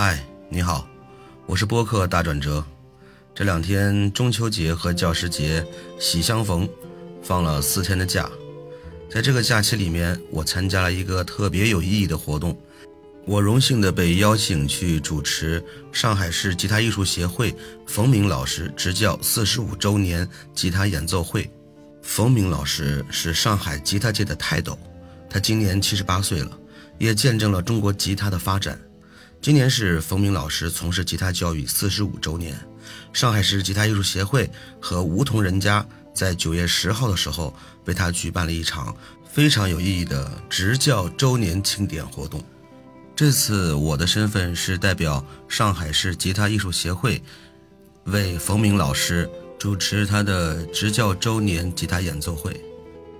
嗨，你好，我是播客大转折。这两天中秋节和教师节喜相逢，放了四天的假。在这个假期里面，我参加了一个特别有意义的活动。我荣幸的被邀请去主持上海市吉他艺术协会冯明老师执教四十五周年吉他演奏会。冯明老师是上海吉他界的泰斗，他今年七十八岁了，也见证了中国吉他的发展。今年是冯明老师从事吉他教育四十五周年，上海市吉他艺术协会和梧桐人家在九月十号的时候为他举办了一场非常有意义的执教周年庆典活动。这次我的身份是代表上海市吉他艺术协会，为冯明老师主持他的执教周年吉他演奏会。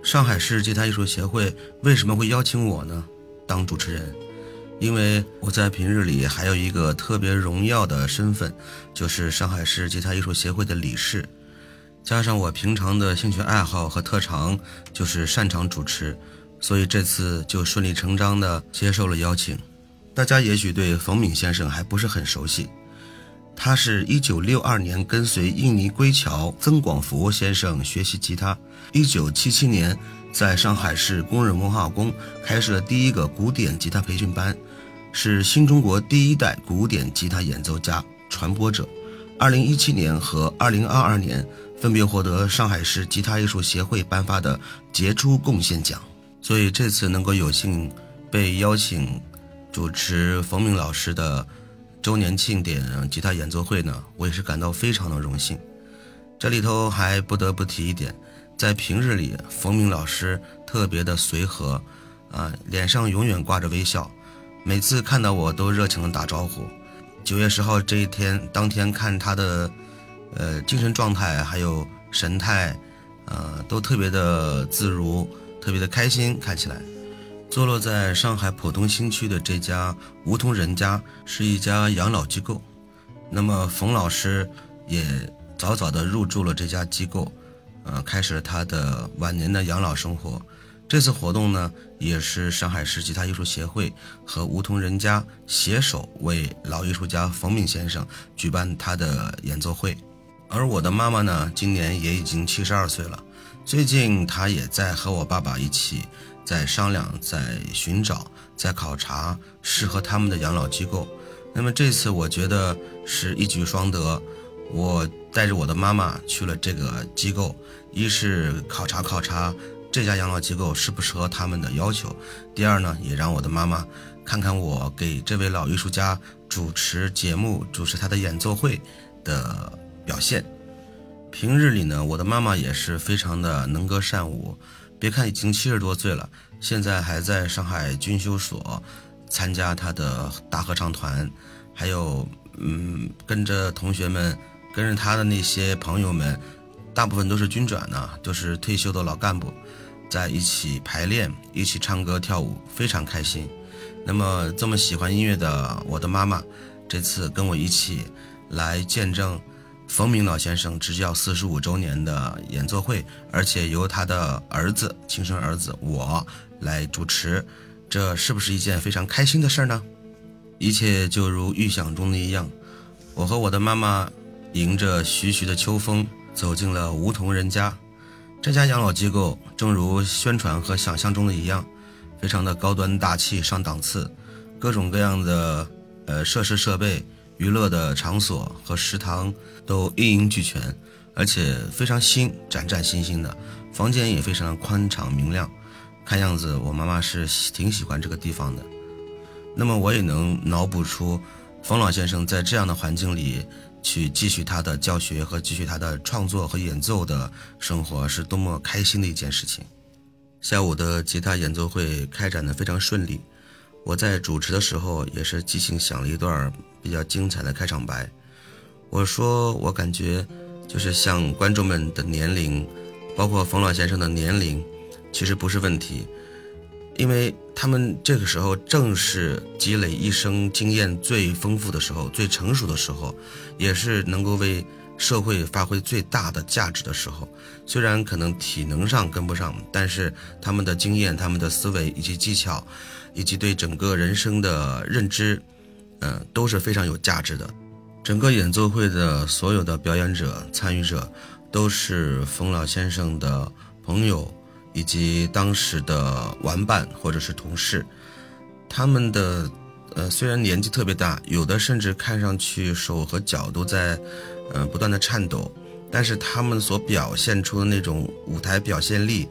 上海市吉他艺术协会为什么会邀请我呢？当主持人，因为我在平日里还有一个特别荣耀的身份，就是上海市吉他艺术协会的理事。加上我平常的兴趣爱好和特长就是擅长主持，所以这次就顺理成章地接受了邀请。大家也许对冯敏先生还不是很熟悉，他是一九六二年跟随印尼归侨曾广福先生学习吉他，一九七七年在上海市工人文化宫开设了第一个古典吉他培训班，是新中国第一代古典吉他演奏家、传播者。二零一七年和二零二二年分别获得上海市吉他艺术协会颁发的杰出贡献奖，所以这次能够有幸被邀请。主持冯明老师的周年庆典吉他演奏会呢，我也是感到非常的荣幸。这里头还不得不提一点，在平日里，冯明老师特别的随和，啊，脸上永远挂着微笑，每次看到我都热情的打招呼。九月十号这一天，当天看他的，呃，精神状态还有神态，呃，都特别的自如，特别的开心，看起来。坐落在上海浦东新区的这家梧桐人家是一家养老机构，那么冯老师也早早的入住了这家机构，呃，开始了他的晚年的养老生活。这次活动呢，也是上海市吉他艺术协会和梧桐人家携手为老艺术家冯敏先生举办他的演奏会。而我的妈妈呢，今年也已经七十二岁了，最近她也在和我爸爸一起。在商量，在寻找，在考察适合他们的养老机构。那么这次我觉得是一举双得，我带着我的妈妈去了这个机构，一是考察考察这家养老机构适不适合他们的要求，第二呢，也让我的妈妈看看我给这位老艺术家主持节目、主持他的演奏会的表现。平日里呢，我的妈妈也是非常的能歌善舞。别看已经七十多岁了，现在还在上海军修所参加他的大合唱团，还有嗯，跟着同学们，跟着他的那些朋友们，大部分都是军转呢，就是退休的老干部，在一起排练，一起唱歌跳舞，非常开心。那么这么喜欢音乐的我的妈妈，这次跟我一起来见证。冯明老先生执教四十五周年的演奏会，而且由他的儿子、亲生儿子我来主持，这是不是一件非常开心的事呢？一切就如预想中的一样，我和我的妈妈迎着徐徐的秋风走进了梧桐人家。这家养老机构正如宣传和想象中的一样，非常的高端大气、上档次，各种各样的呃设施设备。娱乐的场所和食堂都一应俱全，而且非常新，崭崭新新的，房间也非常的宽敞明亮。看样子我妈妈是挺喜欢这个地方的。那么我也能脑补出冯老先生在这样的环境里去继续他的教学和继续他的创作和演奏的生活是多么开心的一件事情。下午的吉他演奏会开展的非常顺利。我在主持的时候也是即兴想了一段比较精彩的开场白。我说我感觉就是像观众们的年龄，包括冯老先生的年龄，其实不是问题，因为他们这个时候正是积累一生经验最丰富的时候，最成熟的时候，也是能够为社会发挥最大的价值的时候。虽然可能体能上跟不上，但是他们的经验、他们的思维以及技巧。以及对整个人生的认知，嗯，都是非常有价值的。整个演奏会的所有的表演者、参与者，都是冯老先生的朋友以及当时的玩伴或者是同事。他们的呃，虽然年纪特别大，有的甚至看上去手和脚都在呃不断的颤抖，但是他们所表现出的那种舞台表现力，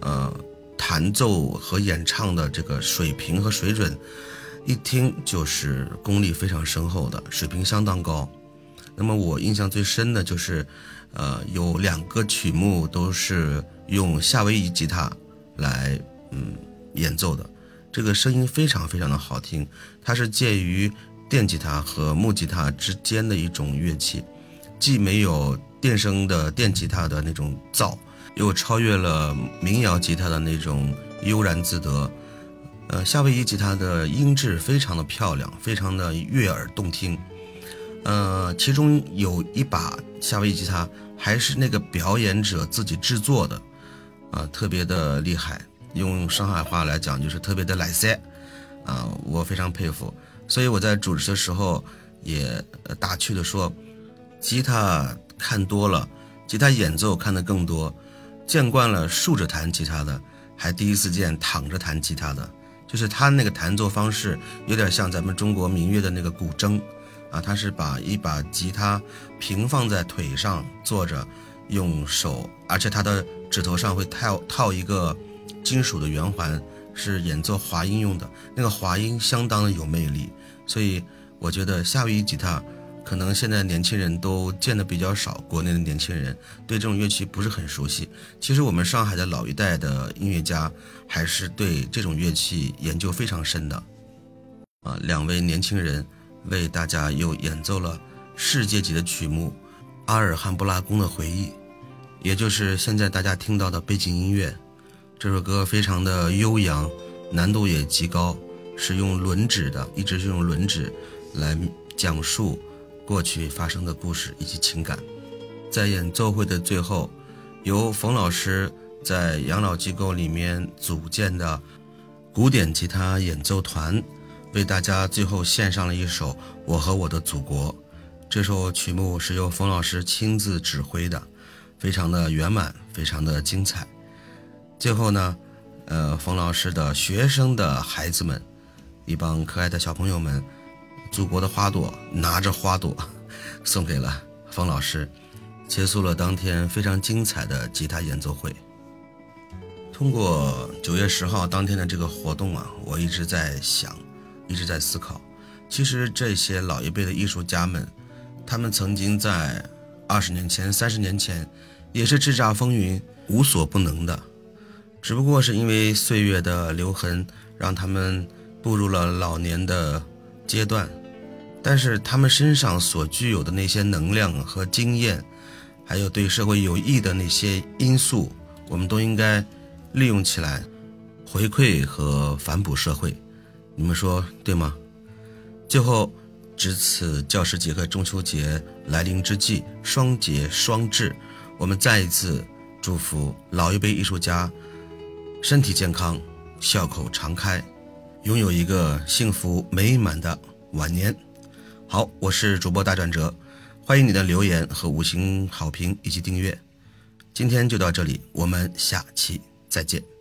呃，弹奏和演唱的这个水平和水准。一听就是功力非常深厚的，水平相当高。那么我印象最深的就是，呃，有两个曲目都是用夏威夷吉他来嗯演奏的，这个声音非常非常的好听。它是介于电吉他和木吉他之间的一种乐器，既没有电声的电吉他的那种噪，又超越了民谣吉他的那种悠然自得。呃，夏威夷吉他的音质非常的漂亮，非常的悦耳动听。呃，其中有一把夏威夷吉他还是那个表演者自己制作的，啊，特别的厉害。用上海话来讲就是特别的来塞，啊，我非常佩服。所以我在主持的时候也打趣的说，吉他看多了，吉他演奏看的更多，见惯了竖着弹吉他的，还第一次见躺着弹吉他的。就是他那个弹奏方式有点像咱们中国民乐的那个古筝，啊，他是把一把吉他平放在腿上坐着，用手，而且他的指头上会套套一个金属的圆环，是演奏滑音用的，那个滑音相当的有魅力，所以我觉得夏威夷吉他。可能现在年轻人都见的比较少，国内的年轻人对这种乐器不是很熟悉。其实我们上海的老一代的音乐家还是对这种乐器研究非常深的。啊，两位年轻人为大家又演奏了世界级的曲目《阿尔汉布拉宫的回忆》，也就是现在大家听到的背景音乐。这首歌非常的悠扬，难度也极高，是用轮指的，一直是用轮指来讲述。过去发生的故事以及情感，在演奏会的最后，由冯老师在养老机构里面组建的古典吉他演奏团，为大家最后献上了一首《我和我的祖国》。这首曲目是由冯老师亲自指挥的，非常的圆满，非常的精彩。最后呢，呃，冯老师的学生的孩子们，一帮可爱的小朋友们。祖国的花朵拿着花朵，送给了冯老师，结束了当天非常精彩的吉他演奏会。通过九月十号当天的这个活动啊，我一直在想，一直在思考，其实这些老一辈的艺术家们，他们曾经在二十年前、三十年前，也是叱咤风云、无所不能的，只不过是因为岁月的留痕，让他们步入了老年的。阶段，但是他们身上所具有的那些能量和经验，还有对社会有益的那些因素，我们都应该利用起来，回馈和反哺社会。你们说对吗？最后，值此教师节和中秋节来临之际，双节双至，我们再一次祝福老一辈艺术家身体健康，笑口常开。拥有一个幸福美满的晚年。好，我是主播大转折，欢迎你的留言和五星好评以及订阅。今天就到这里，我们下期再见。